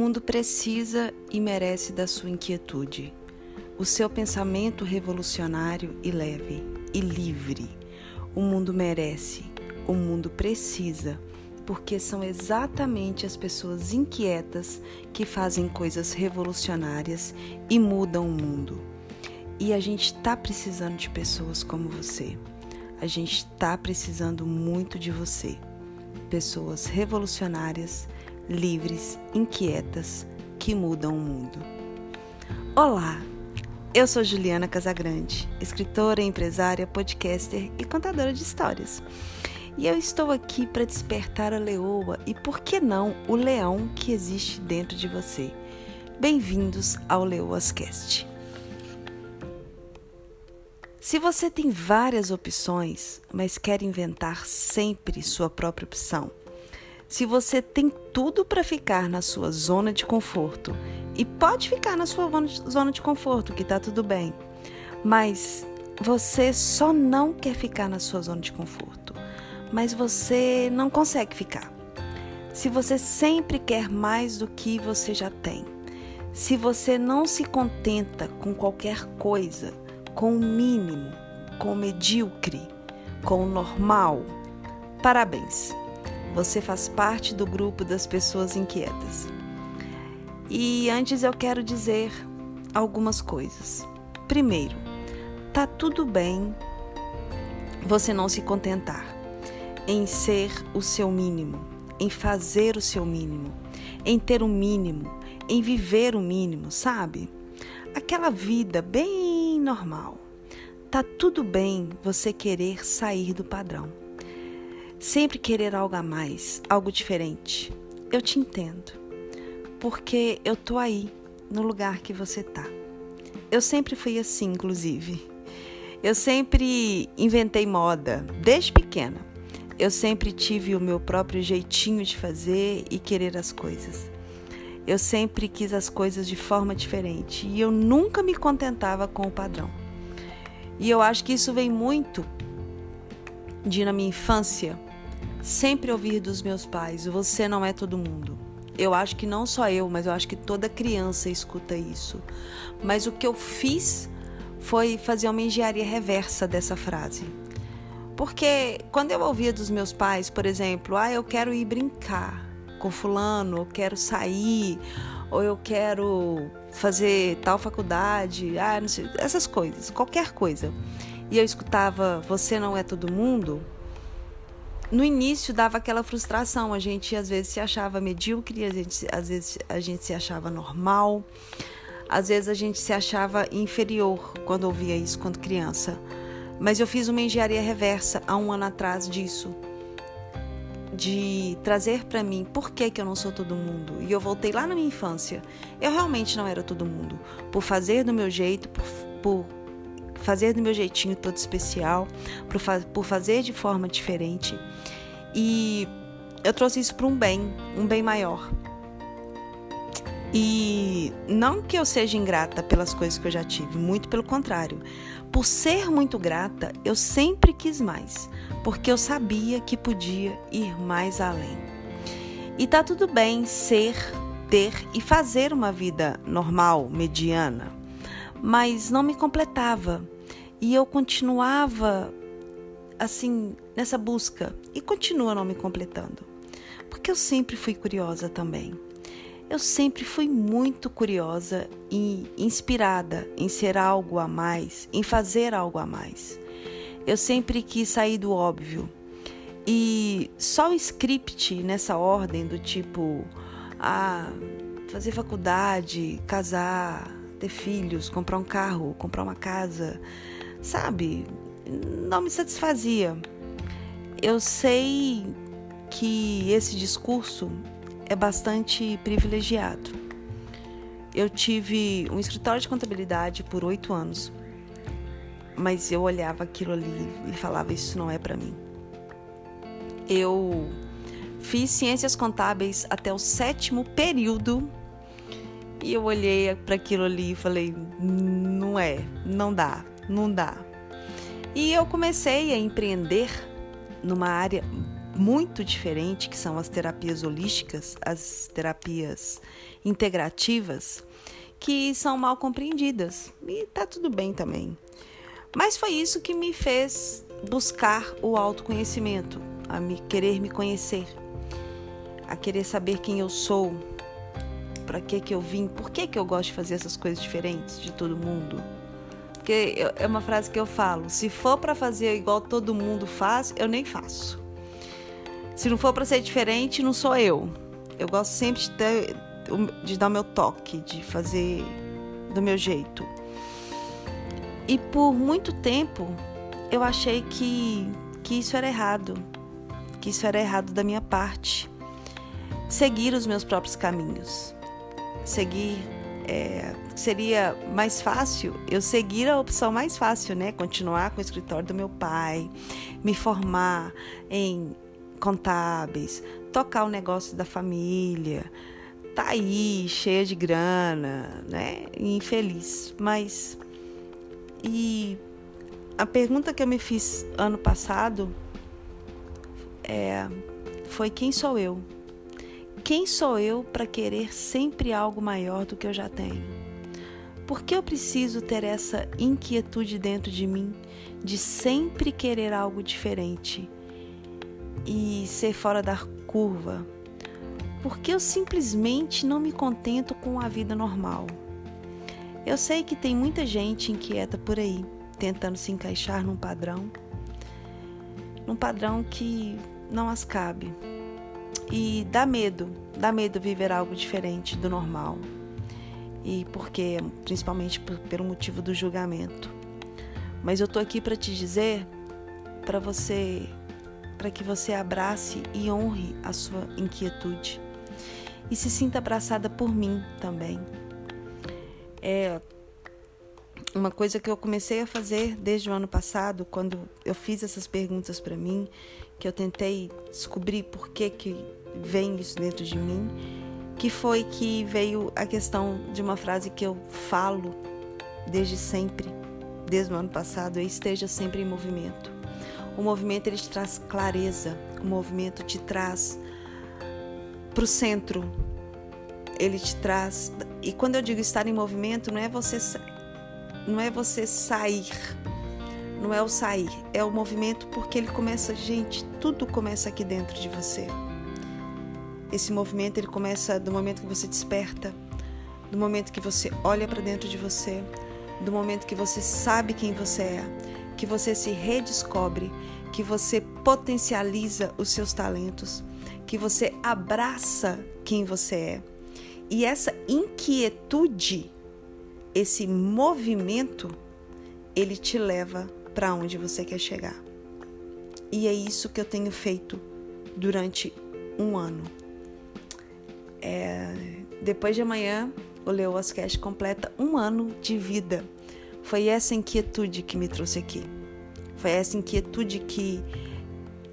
mundo precisa e merece da sua inquietude, o seu pensamento revolucionário e leve e livre. O mundo merece, o mundo precisa, porque são exatamente as pessoas inquietas que fazem coisas revolucionárias e mudam o mundo. E a gente está precisando de pessoas como você. A gente está precisando muito de você. Pessoas revolucionárias livres, inquietas, que mudam o mundo. Olá, eu sou Juliana Casagrande, escritora, empresária, podcaster e contadora de histórias. E eu estou aqui para despertar a leoa e, por que não, o leão que existe dentro de você. Bem-vindos ao Leoascast. Se você tem várias opções, mas quer inventar sempre sua própria opção, se você tem tudo para ficar na sua zona de conforto e pode ficar na sua zona de conforto, que tá tudo bem, mas você só não quer ficar na sua zona de conforto, mas você não consegue ficar. Se você sempre quer mais do que você já tem, se você não se contenta com qualquer coisa, com o mínimo, com o medíocre, com o normal, parabéns você faz parte do grupo das pessoas inquietas. E antes eu quero dizer algumas coisas. Primeiro, tá tudo bem você não se contentar em ser o seu mínimo, em fazer o seu mínimo, em ter o mínimo, em viver o mínimo, sabe? Aquela vida bem normal. Tá tudo bem você querer sair do padrão sempre querer algo a mais, algo diferente. Eu te entendo, porque eu tô aí, no lugar que você tá. Eu sempre fui assim, inclusive. Eu sempre inventei moda, desde pequena. Eu sempre tive o meu próprio jeitinho de fazer e querer as coisas. Eu sempre quis as coisas de forma diferente e eu nunca me contentava com o padrão. E eu acho que isso vem muito de na minha infância sempre ouvir dos meus pais: você não é todo mundo. Eu acho que não só eu, mas eu acho que toda criança escuta isso. Mas o que eu fiz foi fazer uma engenharia reversa dessa frase. Porque quando eu ouvia dos meus pais, por exemplo, ah, eu quero ir brincar com fulano, eu quero sair, ou eu quero fazer tal faculdade, ah, não sei, essas coisas, qualquer coisa. E eu escutava, você não é todo mundo, no início dava aquela frustração, a gente às vezes se achava medíocre, a gente, às vezes a gente se achava normal, às vezes a gente se achava inferior quando ouvia isso quando criança. Mas eu fiz uma engenharia reversa há um ano atrás disso, de trazer para mim por que, que eu não sou todo mundo. E eu voltei lá na minha infância. Eu realmente não era todo mundo. Por fazer do meu jeito, por, por fazer do meu jeitinho todo especial, por, fa por fazer de forma diferente. E eu trouxe isso para um bem, um bem maior. E não que eu seja ingrata pelas coisas que eu já tive, muito pelo contrário. Por ser muito grata, eu sempre quis mais, porque eu sabia que podia ir mais além. E tá tudo bem ser, ter e fazer uma vida normal, mediana mas não me completava. E eu continuava assim nessa busca e continua não me completando. Porque eu sempre fui curiosa também. Eu sempre fui muito curiosa e inspirada em ser algo a mais, em fazer algo a mais. Eu sempre quis sair do óbvio. E só o script nessa ordem do tipo, ah, fazer faculdade, casar, ter filhos, comprar um carro, comprar uma casa, sabe? Não me satisfazia. Eu sei que esse discurso é bastante privilegiado. Eu tive um escritório de contabilidade por oito anos, mas eu olhava aquilo ali e falava: Isso não é para mim. Eu fiz ciências contábeis até o sétimo período e eu olhei para aquilo ali e falei: não é, não dá, não dá. E eu comecei a empreender numa área muito diferente, que são as terapias holísticas, as terapias integrativas, que são mal compreendidas. E tá tudo bem também. Mas foi isso que me fez buscar o autoconhecimento, a me querer me conhecer, a querer saber quem eu sou, para que que eu vim, por que que eu gosto de fazer essas coisas diferentes de todo mundo. Porque é uma frase que eu falo, se for para fazer igual todo mundo faz, eu nem faço. Se não for para ser diferente, não sou eu. Eu gosto sempre de, ter, de dar o meu toque, de fazer do meu jeito. E por muito tempo eu achei que, que isso era errado, que isso era errado da minha parte. Seguir os meus próprios caminhos. Seguir. É, seria mais fácil eu seguir a opção mais fácil, né? Continuar com o escritório do meu pai, me formar em contábeis, tocar o negócio da família, tá aí cheia de grana, né? Infeliz, mas e a pergunta que eu me fiz ano passado é, foi quem sou eu? Quem sou eu para querer sempre algo maior do que eu já tenho? Por que eu preciso ter essa inquietude dentro de mim de sempre querer algo diferente e ser fora da curva? Por que eu simplesmente não me contento com a vida normal? Eu sei que tem muita gente inquieta por aí, tentando se encaixar num padrão, num padrão que não as cabe. E dá medo, dá medo viver algo diferente do normal. E porque, principalmente pelo motivo do julgamento. Mas eu tô aqui para te dizer, para você, para que você abrace e honre a sua inquietude e se sinta abraçada por mim também é uma coisa que eu comecei a fazer desde o ano passado, quando eu fiz essas perguntas para mim, que eu tentei descobrir por que que vem isso dentro de mim, que foi que veio a questão de uma frase que eu falo desde sempre, desde o ano passado, é esteja sempre em movimento. O movimento ele te traz clareza, o movimento te traz para o centro, ele te traz. E quando eu digo estar em movimento, não é você não é você sair. Não é o sair, é o movimento porque ele começa, gente, tudo começa aqui dentro de você. Esse movimento ele começa do momento que você desperta, do momento que você olha para dentro de você, do momento que você sabe quem você é, que você se redescobre, que você potencializa os seus talentos, que você abraça quem você é e essa inquietude, esse movimento, ele te leva para onde você quer chegar. E é isso que eu tenho feito durante um ano. É, depois de amanhã, o Leo Ascast completa um ano de vida. Foi essa inquietude que me trouxe aqui. Foi essa inquietude que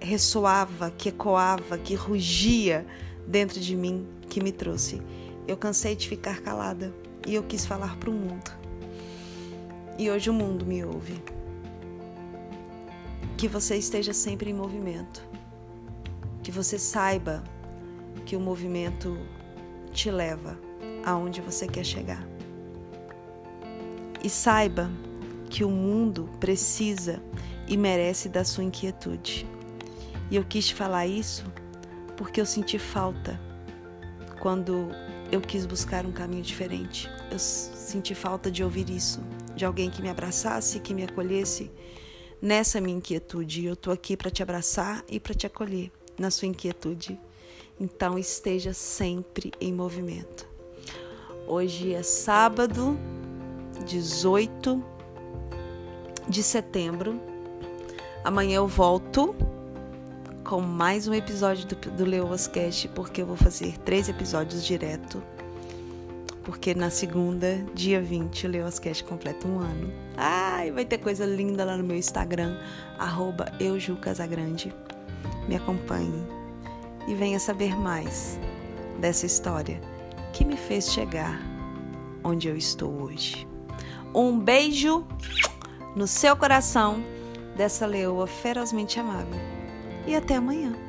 ressoava, que ecoava, que rugia dentro de mim que me trouxe. Eu cansei de ficar calada e eu quis falar para o mundo. E hoje o mundo me ouve. Que você esteja sempre em movimento. Que você saiba que o movimento te leva aonde você quer chegar. E saiba que o mundo precisa e merece da sua inquietude. E eu quis falar isso porque eu senti falta quando eu quis buscar um caminho diferente. Eu senti falta de ouvir isso, de alguém que me abraçasse, que me acolhesse nessa minha inquietude. Eu tô aqui para te abraçar e para te acolher na sua inquietude. Então esteja sempre em movimento. Hoje é sábado, 18 de setembro. Amanhã eu volto com mais um episódio do, do Leoas Cast, porque eu vou fazer três episódios direto. Porque na segunda, dia 20, o Leoas Cast completa um ano. Ai, vai ter coisa linda lá no meu Instagram, arroba eujucasagrande. Me acompanhe e venha saber mais dessa história que me fez chegar onde eu estou hoje. Um beijo no seu coração dessa leoa ferozmente amável e até amanhã.